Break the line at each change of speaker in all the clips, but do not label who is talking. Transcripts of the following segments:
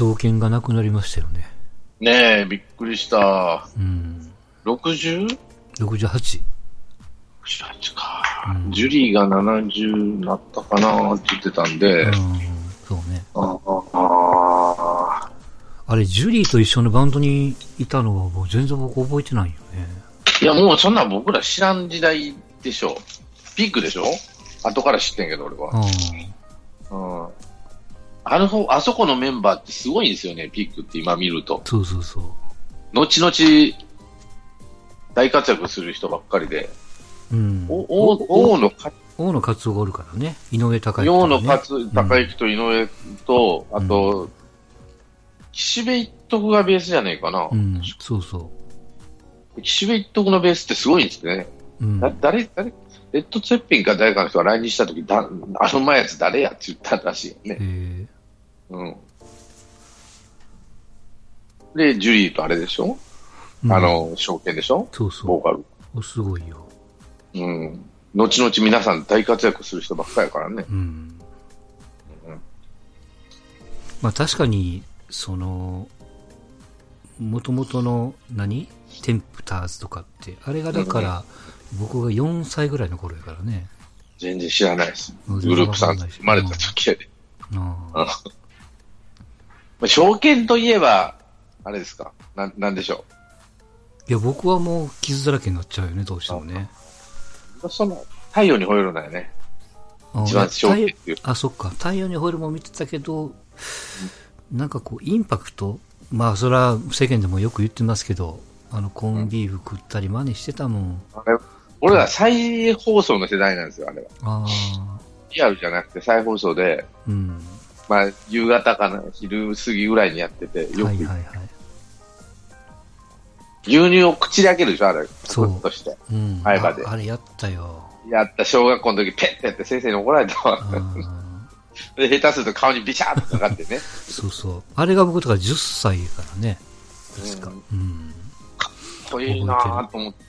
証券がなくなりましたよね。
ねえ、びっくりした。
うん。
60?68
68。
か、
うん
ジュリーが70になったかなって言ってたんで、
うん。そうね。
ああ
あれ、ジュリーと一緒のバンドにいたのはもう全然僕覚えてないよね。
いや、もうそんなん僕ら知らん時代でしょ。ピークでしょ後から知ってんけど、俺は。
うん。
うん。あの方、あそこのメンバーってすごいんですよね、ピークって今見ると。
そうそうそう。
後々、大活躍する人ばっかりで。
うん。
おお大野か
大野勝夫がおるからね。井上隆之、
大
ね。
野勝高之と井上と、あと、岸辺一徳がベースじゃねえかな。
うん。そうそ
岸辺一徳のベースってすごいんですね。
う。うん。
だ誰、誰、レッド・ツェッピンか誰かの人が来日した時だ、あの前やつ誰やって言ったらしいよね。
え
うん。で、ジュリーとあれでしょ、
ー
あ、の、証券でしょ？
そうそ
ボーカル。
う。すごいよ。
うん。後々皆さん大活躍する人ばっかりやからね。
うん。
うん
まあ確かに、その、元々の何？テンプターズとかって、あれがだから、僕が4歳ぐらいの頃やからね。
全然知らないです。
うん
グループさん生まれた時やで。
あ
まあ、証券といえば、あれですか？な、なんでしょ
いや、僕はもう傷だらけになっちゃうよね、どうしてもね。
う。その、太陽に吠えるんだよね。
あ
一番証券っていう。
あ、そっか。太陽にホイールも見てたけど、なんかこう、インパクトまあ、それは世間でもよく言ってますけど、あの、コンビーフ食ったり真似してたもん。
あれ俺ら再放送の世代なんですよ、あれは。
ああ、
リアルじゃなくて再放送で、
うん。
まあ、夕方かな、昼過ぎぐらいにやってて、よく、
はいはいはい。
牛乳を口で開けるでしょ、あれ。
そう
として。
うん。
前歯で
ああれやったよ。
やった小学校の時、ペッてやって先生に怒られたわ。で、下手すると顔にビシャーってかかってね。
そうそう。あれが僕とか10歳からね。確か。うん。
かっこいいなぁと思って。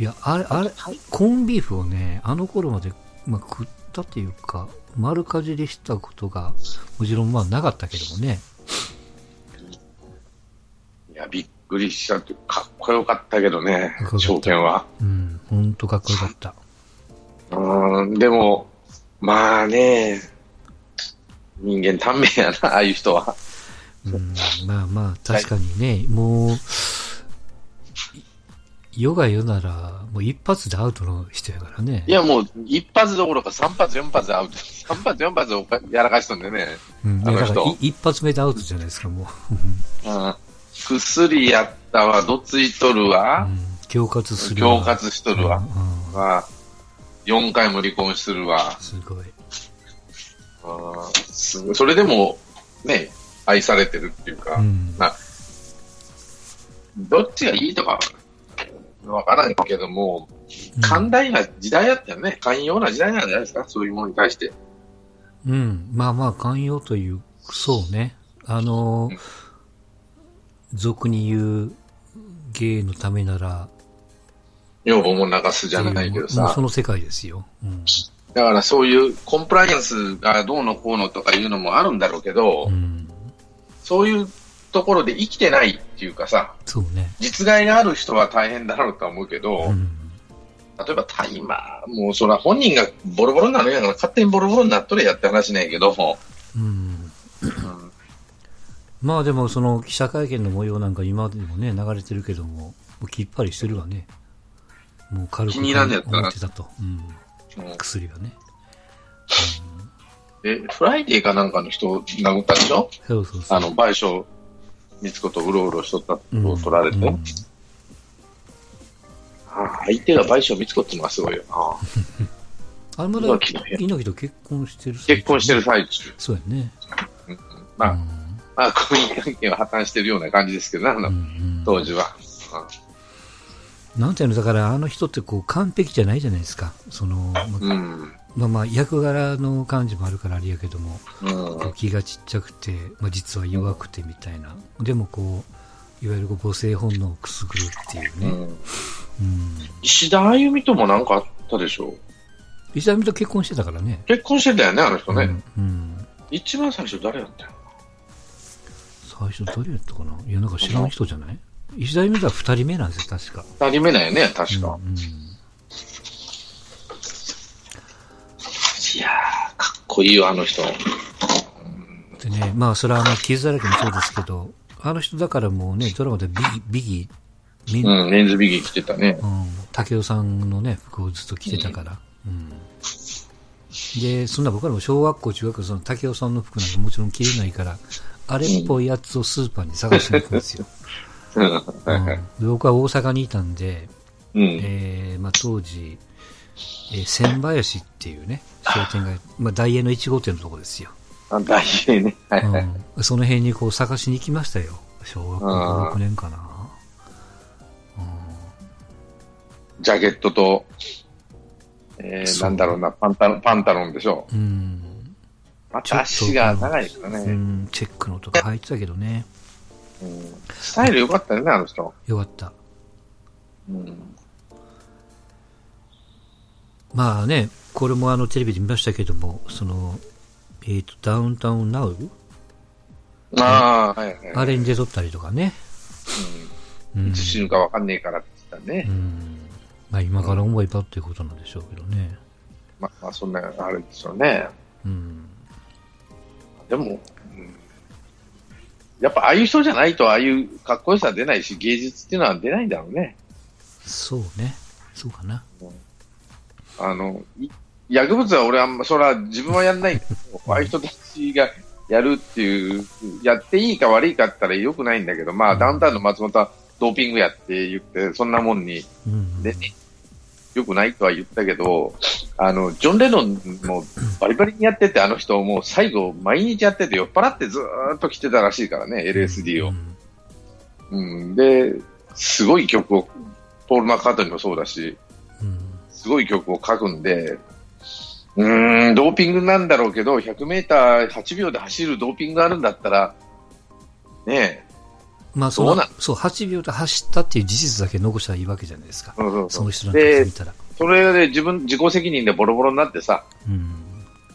いや、あれ、あれ、コンビーフをね、あの頃まで、まあ、食ったっていうか、丸かじりしたことが、もちろんまあなかったけどもね。
いや、びっくりしたって、かっこよかったけどね証券は。
うん、ほんとかっこよかった。
うーん、でも、まあね、人間短命やな、ああいう人は。
うん、まあまあ、確かにね、もう、世が世なら、もう一発でアウトの人やからね。
いや、もう、一発どころか三発、四発アウト。三発、四発をやらかしとんでね。
うん、だからい一発目でアウトじゃないですか、もう。
うん。薬やったわ、どついとるわ、
うん、恐喝するわ。
恐喝しとるわ。
うんうん
わ4回も離婚するわ。
すごい。
あーすごいそれでも、ね、愛されてるっていうか、
うん。
まあ、どっちがいいとか、わからんけども、寛大な時代だったよね。寛容な時代なんじゃないですか、そういうものに対して。
うん。まあまあ、寛容という、そうね。あの、俗に言う、芸のためなら、
女房も流すじゃないけど
もう
さ
そ。の世界ですよ。うん。
だからそういうコンプライアンスがどうのこうのとかいうのもあるんだろうけど、
うん。
そういうところで生きてないっていうかさ、
そうね。
実害がある人は大変だろうとは思うけど、
うん。
例えば大麻、もうそれは本人がボロボロになるんやから勝手にボロボロになっとれやって話なんやけど、
うん。
うん
まあでも、その記者会見の模様なんか今でもね、流れてるけども、もうきっぱりしてるわね。もう軽く思ってたと。うん。
うん
薬はね。
で、フライデーかなんかの人を殴ったでしょ？
そうそうそう。
あの、倍賞、美津子とうろうろしとったことを取られて、
うん。うん
ああ相手が倍賞美津子っていうのがすごいよ。な。
あれまだ
猪木
と結婚してる
結婚してる最中。
そうやね。
まあ、
うん。
まあ、婚姻関係は破綻してるような感じですけどね、あの
うんうん。
当時は。
なんていうの、だからあの人ってこう完璧じゃないじゃないですか。その、ま
うん。
まあまあ役柄の感じもあるからあれやけども、
うん。
気がちっちゃくて、まあ実は弱くてみたいな。でもこう、いわゆる母性本能をくすぐるっていうね。
うん
うん。
石田あゆみともなんかあったでしょ？
石田美と結婚してたからね。
結婚してたよね、あの人ね。
うん。うん
一番最初誰やったよ
最初誰やったかな？いや、なんか知らん人じゃない？石田夢では二人目なんですよ、確か。
二人目だよね、確か。
うんうん
いやー、かっこいいよ、あの人。
でね、まあ、それはあの、傷だらけもそうですけど、あの人だからもうね、ドラマでビギ、ビギ、
うん、メンズビギ着てたね。
うん、竹雄さんのね、服をずっと着てたから。うん。で、そんな僕らも小学校、中学校、その竹雄さんの服なんかもちろん着れないから、あれっぽいやつをスーパーに探しに行くんですよ。
うん。
僕は大阪にいたんで、
うん。
えー、まあ当時、えー千林っていうね、商店街、まあ大英の1号店のとこですよ。
あ、大変ね。はいはい。
うん、その辺にこう探しに行きましたよ。小学校5、6年かな。
ジャケットと、えー、なんだろうな、パンタロン、パンタロンでしょ。
うん。
また足が長いから
う
ね。
ん、チェックのとか入ってたけどね。
うんスタイル良かったよね、あの人。
よかった。
うん。
まあね、これもあのテレビで見ましたけども、その、えっ、と、ダウンタウンナウ
ああ、はいはい。
あれに出とったりとかね。う
うんん。いつ死ぬかわかんねえからって言ったね。
うん。まあ今から思えばっていうことなんでしょうけどね。
まあ、まあ、そんな、あれですよね。
うん。
でも、うんやっぱああいう人じゃないとああいうかっこよさ出ないし、芸術っていうのは出ないんだろうね。
そうね。そうかな。
あの、い薬物は俺はあんま、それは自分はやんないけど、ああいう人たちがやるっていう、やっていいか悪いかって言ったら良くないんだけど、まあ、ダウンタウンの松本はドーピングやって言って、そんなもんに、
うん。
で、良くないとは言ったけど、あの、ジョン・レノンもバリバリにやってて、あの人もう最後毎日やってて酔っ払ってずーっと来てたらしいからね、LSD を
う。ん。
うん、で、すごい曲を、ポール・マッカートニーもそうだし、
うん。
すごい曲を書くんで、うーん、ドーピングなんだろうけど、100メーター8秒で走るドーピングがあるんだったら、ね
まあそ
うなん、
そう、8秒で走ったっていう事実だけ残したらいいわけじゃないですか
え、。うんうん
その人なんかしてみたら。
それで自分、自己責任でボロボロになってさ、
うん。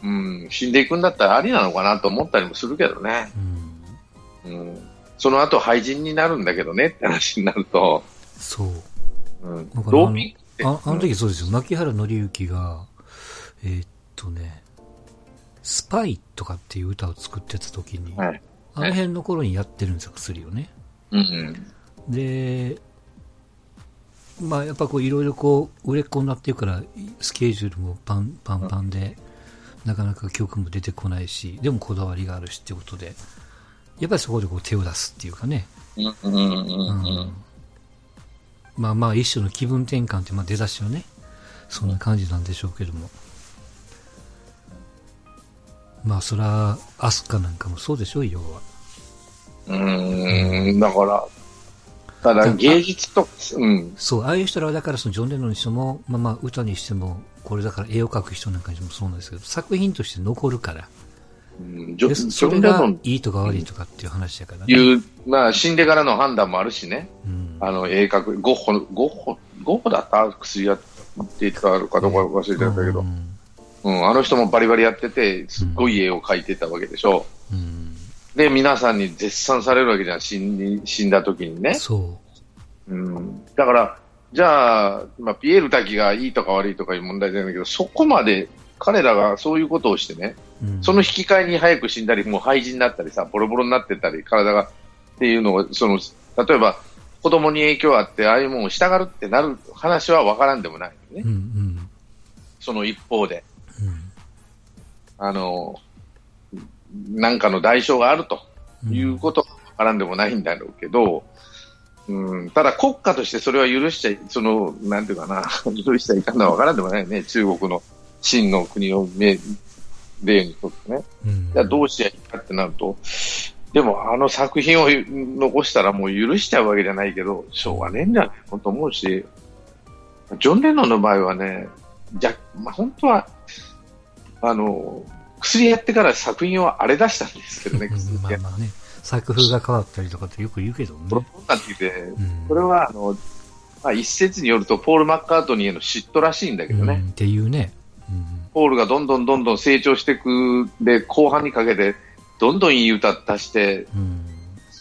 うん、死んでいくんだったらありなのかなと思ったりもするけどね。
うん。
うん、その後廃人になるんだけどねって話になると、
そう。
うん、ーピン
ああの時そうですよ。牧原紀之が、えーっとね、スパイとかっていう歌を作ってた時に、
はい。
あの辺の頃にやってるんですよ、薬をね。
うん
で、まあやっぱこういろいろこう売れっ子になってるから、スケジュールもパンパンパンで、なかなか曲も出てこないし、でもこだわりがあるしってことで、やっぱりそこでこう手を出すっていうかね。
うんうんうんうん
まあまあ一種の気分転換ってまあ出だしはね、そんな感じなんでしょうけども。まあそら、アスカなんかもそうでしょう、要は。
うん、だから、ただ芸術と、うん、
そう、ああいう人らはだからそのジョン・レノンにしても、まあまあ歌にしても、これだから絵を描く人なんかにもそうなんですけど、作品として残るから。
うんジョン・レノン
いいとか悪いとかっていう話だからね。
いう、まあ死んでからの判断もあるしね、
うん。
あの、絵描く、ゴッホ、ゴッホ、ゴッホだった薬やってたかどうか忘れちゃったけど、
うん
うん、あの人もバリバリやってて、すっごい絵を描いてたわけでしょ。
うん。
で、皆さんに絶賛されるわけじゃん、死ん死んだ時にね。
そ
うん。だから、じゃあ、まあ、ピエール滝がいいとか悪いとかいう問題じゃないけど、そこまで彼らがそういうことをしてね、
う。うん、
その引き換えに早く死んだり、もう廃人になったりさ、ボロボロになってたり、体がっていうのを、その、例えば、子供に影響あって、ああいうものを従うってなる話は分からんでもないよね。
うんうん。
その一方で、
うん
あの、なんかの代償があると
うん。
いうことは分からんでもないんだろうけど、うん、ただ国家としてそれは許しちゃい、その、なんていうかな、許しちゃいかんのは分からんでもないよね。中国の真の国をめ例にとってね。
うん。
じゃあどうしちゃいいかってなると、でもあの作品を残したらもう許しちゃうわけじゃないけど、しょうがねえんじゃないのと思うし、ジョン・レノンの場合はね、じゃ、まあ、本当は、あの、薬やってから作品を荒れ出したんですけどね、
うん
薬や
まあまあね、作風が変わったりとかってよく言うけどね。
これはあの、まあ、一説によると、ポール・マッカートニーへの嫉妬らしいんだけどね、
うんっていうね。うん。
ポールがどんどんどんどん成長していくで、後半にかけて、どんどんいい歌出して、
うん。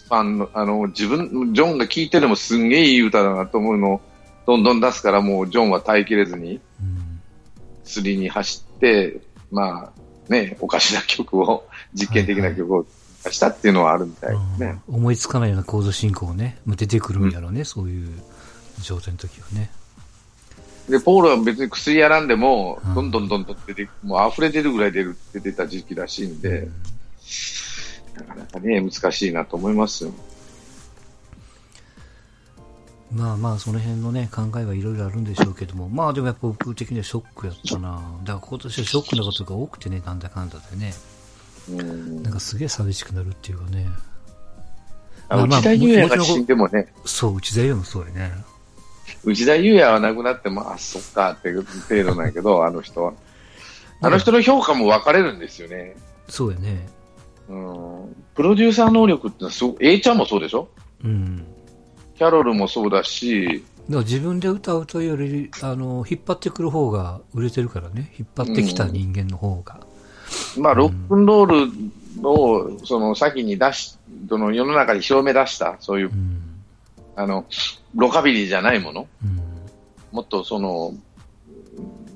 ファンの、あの、自分、ジョンが聴いててもすんげえいい歌だなと思うのをどんどん出すから、もうジョンは耐えきれずに、
うん。
釣りに走って、まあ、ね、おかしな曲を、実験的な曲を出したっていうのはあるみたいですね。
うん思いつかないようなコード進行をね、出てくるんやろうね、そういう状態の時はね。
で、ポールは別に薬やらんでも
うん、
どんどんどんどん出て、もう溢れ出るぐらい出るって出た時期らしいんで、なかなかね、難しいなと思いますよ。
まあまあ、その辺のね、考えはいろいろあるんでしょうけども、まあでもやっぱ僕的にはショックやったな。だから今年はショックなことが多くてね、なんだかんだでね。
うん
なんかすげえ寂しくなるっていうかね。
あ
まあまあ
内田裕也が死んでもね、
そう、内田優もそうやね。
内田裕也は亡くなっても、あ、そっかっていう程度なんやけど、あの人は。あの人の評価も分かれるんですよね。
そうやね。
うん。プロデューサー能力ってのはすごく、A ちゃんもそうでしょ？
うん。
キャロルもそうだし、
だ自分で歌うというより、あの、引っ張ってくる方が売れてるからね。引っ張ってきた人間の方が。
まあ、ロックンロールを、その、先に出し、その、世の中に広め出した、そういう
う、ん。
あの、ロカビリーじゃないもの、
うん。
もっとその、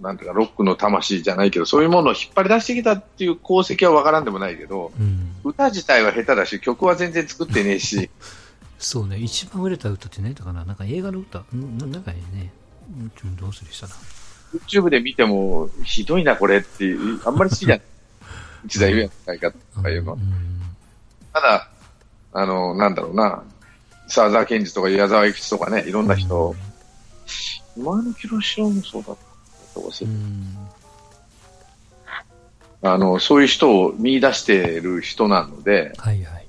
なんていうか、ロックの魂じゃないけど、そういうものを引っ張り出してきたっていう功績は分からんでもないけど、
うん。
歌自体は下手だし、曲は全然作ってねえし、
そうね、一番売れた歌ってね、だからなんか映画の歌、んななんかね、うんちょっとどうするしたな。
YouTube で見ても、ひどいな、これってあんまり好きじゃない。一代上やないかとかいうのは
うん。
ただ、あの、なんだろうな、沢沢健二とか矢沢永吉とかね、いろんな人、今の清志郎もそうだったとかする
うん。
あの、そういう人を見出している人なので、
はいはい。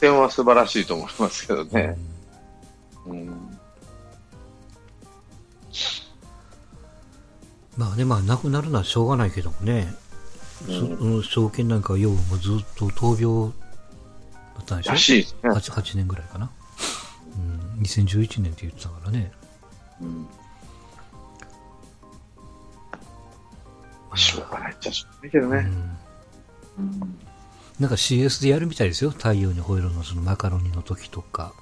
点は素晴らしいと思いますけどね。うん。
まあね、まあ、亡くなるのはしょうがないけどもね、
うん
その証券なんかは要はもうずっと闘病だったんでしょ？
らしいですね。
8, 8年ぐらいかな。うん、2011年って言ってたからね。
うん。しょうがないっちゃしょうがないけどね。
うん。
うん
なんか CS でやるみたいですよ。太陽に吠えろのそのマカロニの時とか。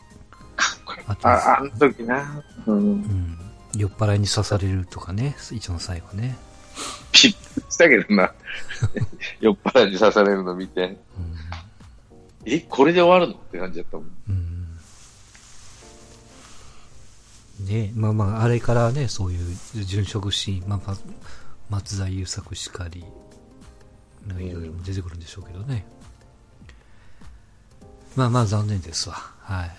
あ と
あ、あの時な。うん。
うん。酔っ払いに刺されるとかね。一番最後ね。
ピッしたけどな。酔っ払いに刺されるの見て。
うん。
え、これで終わるのって感じだったもん。
うんねまあまあ、あれからね、そういう殉職シーン、まあ、ま松田優作しかり、いろいろ出てくるんでしょうけどね。まあまあ、残念ですわ。はい。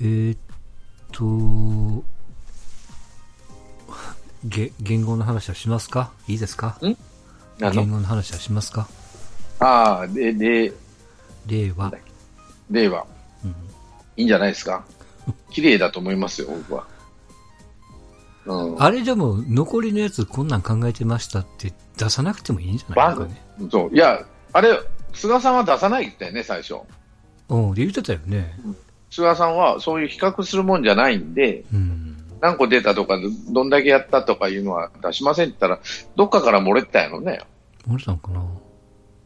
えーっと、げ言語の話はしますか？いいですか？
あの？
言語の話はしますか？
ああ、で、で、
令和。
令和。
うん
いいんじゃないですか？綺麗だと思いますよ、僕は。うん。
あれでも、残りのやつこんなん考えてましたって出さなくてもいいんじゃないかね。
そう。いや、あれ、菅さんは出さないってね、最初。
うん、言ってたよね。
菅さんはそういう比較するもんじゃないんで、
うん。
何個出たとか、どんだけやったとかいうのは出しませんって言ったら、どっかから漏れてたやろね。
漏れたのかな？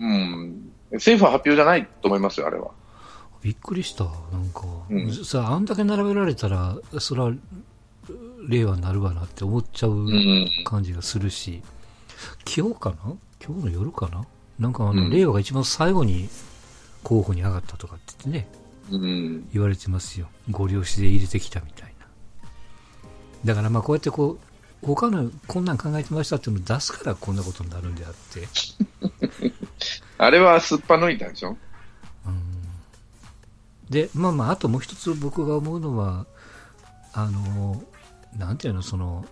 うん。政府は発表じゃないと思いますよ、あれは。
びっくりした。なんか、
うん
さあ、あんだけ並べられたら、それは、令和になるわなって思っちゃう
うん。
感じがするし、今日かな？今日の夜かな？なんかあの、
うん
令和が一番最後に候補に上がったとかって言ってね、
うん。
言われてますよ。ご了承で入れてきたみたいな。だからまあこうやってこう、他のこんなん考えてましたっていうのを出すからこんなことになるんであって。
あれはすっぱ抜いたでしょ？
で、まあまあ、あともう一つ僕が思うのは、あの、なんていうの、その、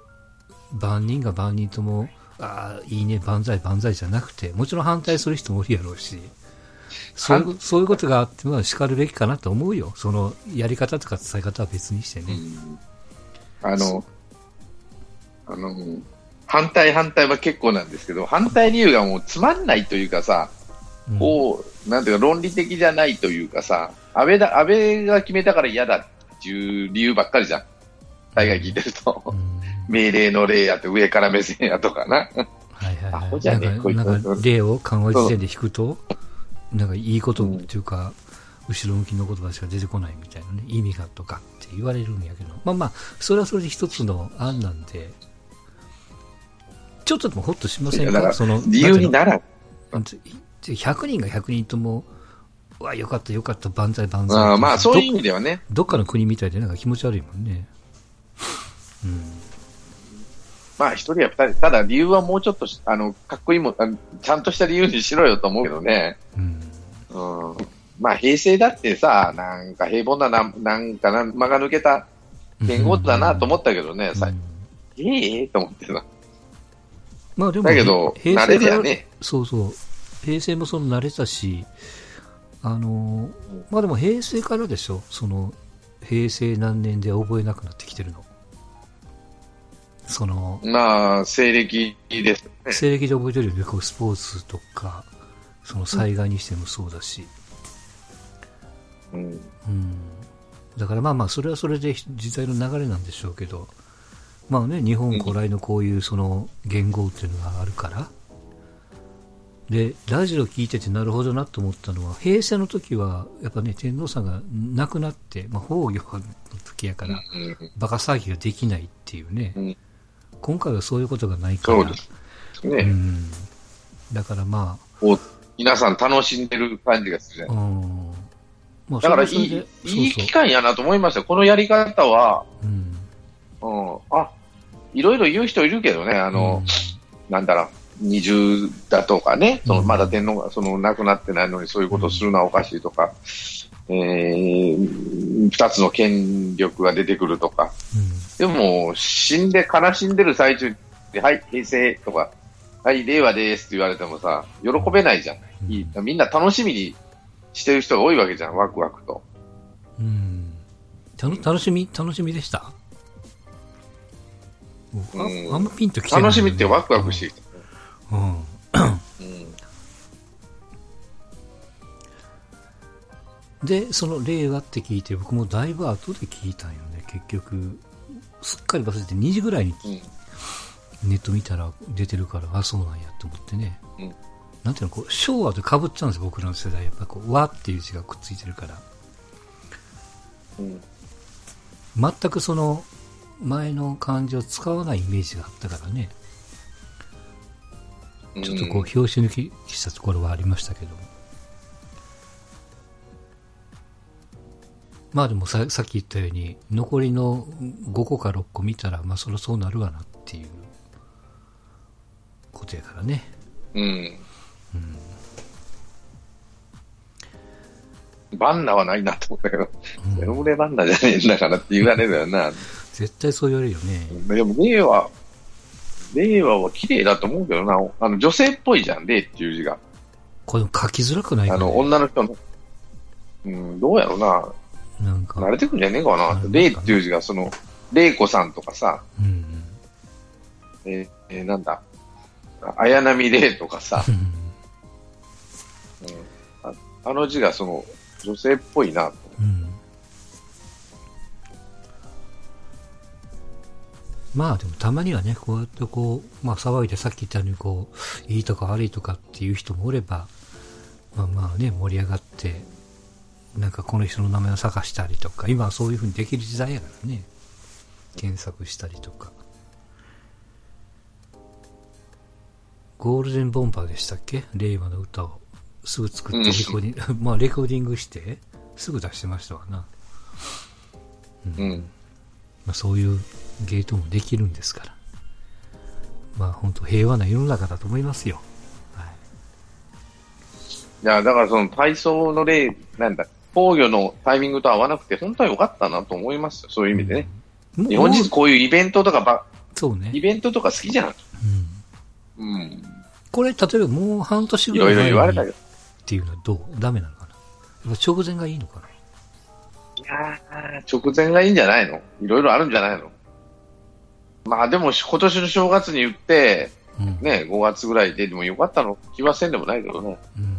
万人が万人とも、ああ、いいね、万歳万歳じゃなくて、もちろん反対する人もいるやろうし、そういうそういうことがあっても叱るべきかなと思うよ。その、やり方とか伝え方は別にしてね。
あの、あの、反対反対は結構なんですけど、反対理由がもうつまんないというかさ、
うん
なんていうか論理的じゃないというかさ、安倍だ、安倍が決めたから嫌だっていう理由ばっかりじゃん。大概聞いてると。
うん
命令の例やって上から目線やとかな。
はいはい
ア
はい。
ホじゃねえ
なんか、
こいつ
なんか例を緩和時点で引くと、なんかいいことっていうか、後ろ向きの言葉しか出てこないみたいなね、意味がとかって言われるんやけど、まあまあ、それはそれで一つの案なんで、ちょっとでもホッとしませんか？その、
理由にならん。
100人が100人とも、うわ、よかったよかった、万歳万歳。
あまあ、そういう意味ではね。
どっかの国みたいでなんか気持ち悪いもんね。うん。
まあ、一人や二人。ただ、理由はもうちょっと、あの、かっこいいもちゃんとした理由にしろよと思うけどね。
うん。
うん。まあ、平成だってさ、なんか平凡なな、なんかな、間が抜けた言語だなと思ったけどね、さ
うん
ええと思ってさ。
まあでも、
だけど、
平
慣れ
成から
りゃね。
そうそう。平成もその慣れたし、あの、まあでも平成からでしょ。その、平成何年で覚えなくなってきてるの。その、
まあ、西暦ですね。
西暦で覚えてるよね。こうスポーツとか、その災害にしてもそうだし。
うん。
うん。だからまあまあ、それはそれで時代の流れなんでしょうけど、まあね、日本古来のこういうその言語っていうのがあるから、で、ラジオ聞いててなるほどなと思ったのは、平成の時は、やっぱね、天皇さんが亡くなって、まあ、崩御の時やから、
うん
バカ騒ぎができないっていうね、
うん
今回はそういうことがないから、
そうです。ね、
うん、だからま
こう、皆さん楽しんでる感じがするじゃ
あ、
ない。
うん、まあ
だからいいいい
そう
期間やなと思いましたよ。このやり方は、
そう、うん、
うん、あ、いろいろ言う人いるけどね、あの、なんだろう、二重だとかね、その
うん
まだ天皇がその亡くなってないのにそういうことをするのはおかしいとか、えー、二つの権力が出てくるとか、でも、死んで、悲しんでる最中で、はい、平成とか、はい、令和ですって言われてもさ、喜べないじゃん。
うん、
いいみんな楽しみにしてる人が多いわけじゃん、ワクワクと。
うん、たの楽しみ、楽しみでした？あ
うん
あんまピンときてない、
楽しみってワクワクしてきた。
うん。
うん
で、その令和って聞いて、僕もだいぶ後で聞いたんよね、結局。すっかり忘れて2時ぐらいに
うん
ネット見たら出てるから、あ、そうなんやと思ってね。
うん
なんていうの、こう、昭和と被っちゃうんですよ、僕らの世代。やっぱこう、和っていう字がくっついてるから。
うん
全くその、前の漢字を使わないイメージがあったからね。ちょっとこう、拍子抜きしたところはありましたけども。まあでもささっき言ったように、残りの5個か6個見たら、まあそろそうなるわなっていうことやからね。
うん。バンナはないなと思ったけど、
うん
セロムレバンナじゃねえんだからって言われるよな。
絶対そう言われるよね。
でも、令和、令和は綺麗だと思うけどな。あの、女性っぽいじゃん、令っていう字が。
これも書きづらくないか、ね、
あの、女の人の。うん、どうやろうな。
なんか、
慣れてくんじゃねえかな。
うん
令っていう字が、その、令子さんとかさ、
うん
えーえーなんだ、綾波令とかさ、
うん。
うんああの字がその、女性っぽいなと。
うん。まあでもたまにはね、こうやってこう、まあ騒いでさっき言ったようにこう、いいとか悪いとかっていう人もおれば、まあまあね、盛り上がって、なんかこの人の名前を探したりとか、今はそういう風にできる時代やからね、検索したりとか。ゴールデンボンバーでしたっけ？令和の歌をすぐ作ってレコーディング、まあレコーディングして、すぐ出してましたわな。
うん。
まあ、そういうゲートもできるんですから。まあ本当平和な世の中だと思いますよ。はい。
いや、だからその体操の例、なんだ、防御のタイミングと合わなくて、本当は良かったなと思いますよ。そういう意味でね。
うん。
日本人こういうイベントとかば、
そうね
イ。ベントとか好きじゃん。
うん。
うん。
これ、例えばもう半年
いろいろ
ぐらい前に
言われたけど。
っていうのはどう？ダメなのかな？やっぱ直前がいいのかな？い
やー直前がいいんじゃないの？いろいろあるんじゃないの？まあでも今年の正月に言って、
うん。
ね、5月ぐらいででもよかったの気はせんでもないけどね。
うん。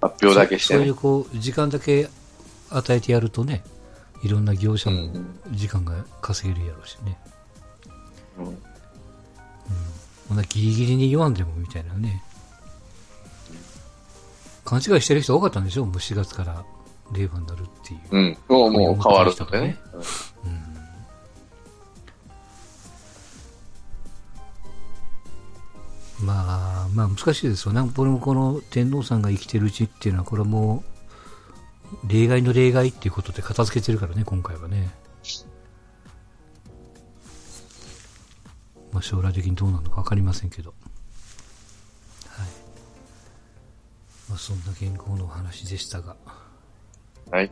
発表だけしてね
そそういう。こう、時間だけ与えてやるとね、いろんな業者も
うん
時間が稼げるやろうしね。
うん
こんなギリギリに言わんでもみたいなね。勘違いしてる人多かったんでしょ？もう4月から令和になるっていう。
うん。もう、もう変わるってね。
まあ、まあ難しいですよね。これもこの天皇さんが生きてるうちっていうのは、これはもう、例外の例外っていうことで片付けてるからね、今回はね。まあ将来的にどうなるのかわかりませんけど。はい。まあそんな健康のお話でしたが。
はい。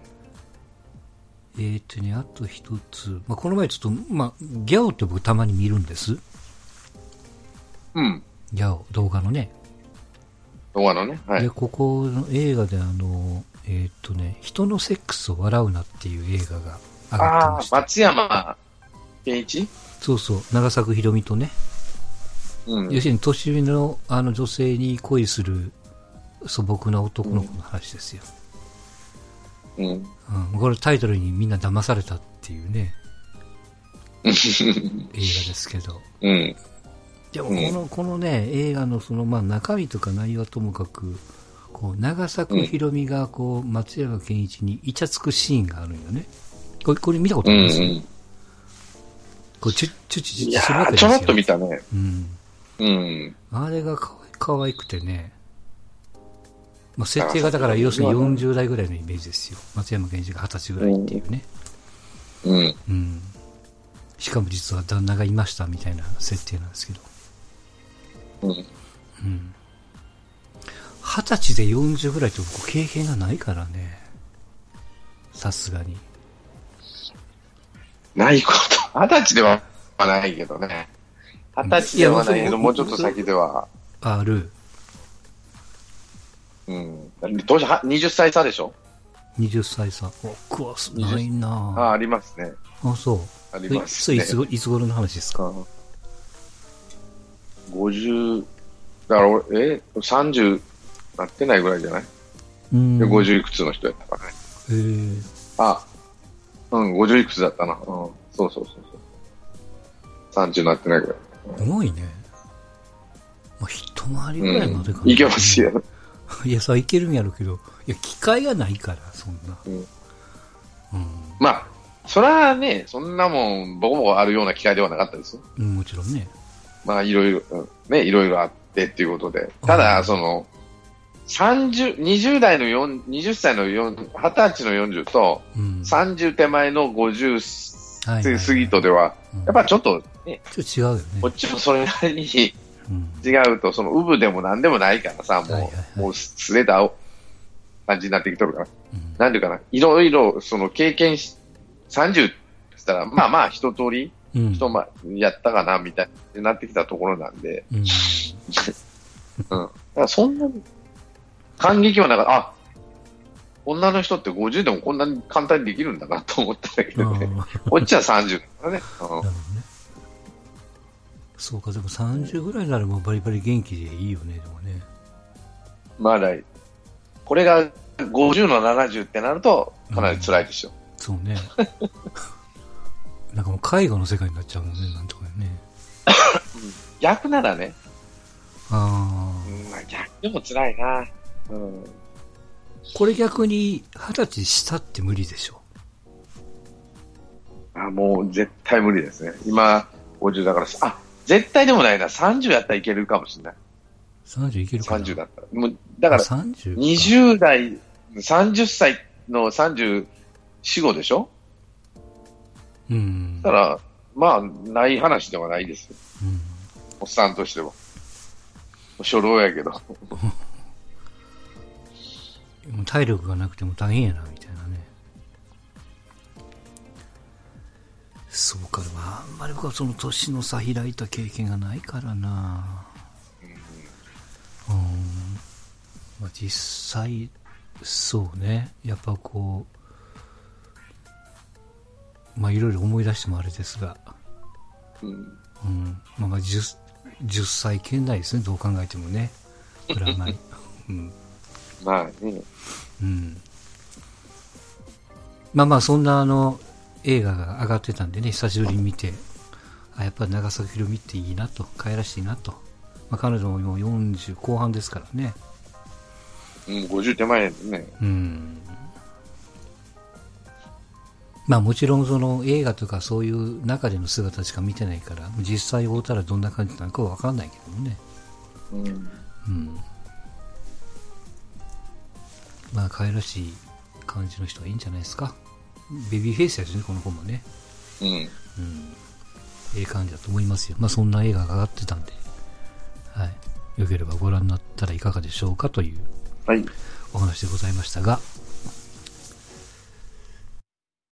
えーとね、あと一つ。まあこの前ちょっと、まあ、ギャオって僕たまに見るんです。
うん。
ギャオ、動画のね。
動画のね。はい
で、。ここの映画であの、えーっとね、人のセックスを笑うなっていう映画が上がって
ああ、
ました。
松山健一？
そうそう、長作ひろみとね、
うん。
要するに年上のあの女性に恋する素朴な男の子の話ですよ。
うん。
うん、これタイトルにみんな騙されたっていうね、映画ですけど。
うん。
でもこの、このね、映画のその、まあ中身とか内容はともかく、こう、長作ひろみがこう、松山健一にイチャつくシーンがあるんよね。これ、これ見たこと
うん
あります、
うん。
こう、チュッチュチュ
いや
チュするわけ
ー、
ですよ。
ちょろっと見たね。
うん。
うん。
あれがかわい可愛くてね。まあ、設定がだから、要するに40代ぐらいのイメージですよ。松山健一が20歳ぐらいっていうね。
うん。
うん。しかも実は旦那がいましたみたいな設定なんですけど。
うん。
うん。二十歳で40ぐらいって僕経験がないからね。さすがに。
ないこと。二十歳ではないけどね。二十歳ではないけど、もうちょっと先では。
ある。
うん。当時は20歳差でしょ
？20歳差。僕はないな
ああ、ありますね。
あそう。
あり
え
ますね。
いつごいつ頃の話ですか？
うん50、だから俺、え、30なってないぐらいじゃない、
うん。
で ?50 いくつの人やったからね。
へー
あ、うん、50いくつだったな。うん、そうそうそうそう。30なってないぐらい。
すごいね。まあ、一回りぐらいまでかな。
うん、いけますよ。
いや、さ、いけるんやろうけど、いや、機会がないから、そんな。
うん
うん。
まあ、それはね、そんなもん、僕もあるような機会ではなかったですよ。
うんもちろんね。
まあ、いろいろ、うんね、いろいろあってっていうことで。た
う
だ、
ん
その、30、20代の4、20歳の4、20歳の40と、
うん。
30手前の50
はいはいはい
過ぎとでは、
うん
やっぱちょっとね、
ちょっと違うよね。
こっちもそれなりに
うん。
違うと、その、ウブでも何でもないからさ、もう、
はいはいはい
もうすれた感じになってきとるから。
うん
なんていうかな、いろいろ、その、経験し、30って言ったら、まあまあ、一通り、
うん。
人ま、やったかな、みたいになってきたところなんで、
うん。
うん。だからそんなに、感激はなかった。あ、女の人って50でもこんなに簡単にできるんだなと思ったんだけ
あ
どね。
ー
こっちは30だから ね。
そうか、でも30ぐらいにならもうバリバリ元気でいいよね、でもね。
うん、まだ、これが50の70ってなると、かなり辛いでしょ。
そうね。なんかもう介護の世界になっちゃうもんね、なんとかね。
逆ならね、
ああ
逆でも辛いな。うん。
これ逆に二十歳下って無理でしょ？
あ、もう絶対無理ですね。今、50だから、あ、絶対でもないな。30やったらいけるかもしれない。
30いけるかな
？30だったら。もう、だから、
30か
20代、30歳の34、5でしょ？
うん。
だから、まあ、ない話ではないですよ。
うん
おっさんとしては。初老やけど。
体力がなくても大変やな、みたいなね。そうか、まあ、あんまり僕はその年の差開いた経験がないからな。うん。まあ、実際、そうね。やっぱこう、まあ、いろいろ思い出してもあれですが、
うん。
うん。まあ、まあ10、10歳圏内ですね、どう考えてもね。プラマイ。うん。
まあね。
うん。まあまあ、そんなあの、映画が上がってたんでね、久しぶりに見て、あ、やっぱり長崎ひろみっていいなと、帰らしていいなと。まあ彼女ももう40後半ですからね。
うん、50手前ね。
うん。まあもちろんその映画とかそういう中での姿しか見てないから、実際会うたらどんな感じなのかわかんないけどもね。
うん。
うん。まあ可愛らしい感じの人がいいんじゃないですか。ベビーフェイスやしね、この子もね。
うん。
うん。ええ感じだと思いますよ。まあそんな映画が上がってたんで、はい。よければご覧になったらいかがでしょうかという
はい。
お話でございましたが、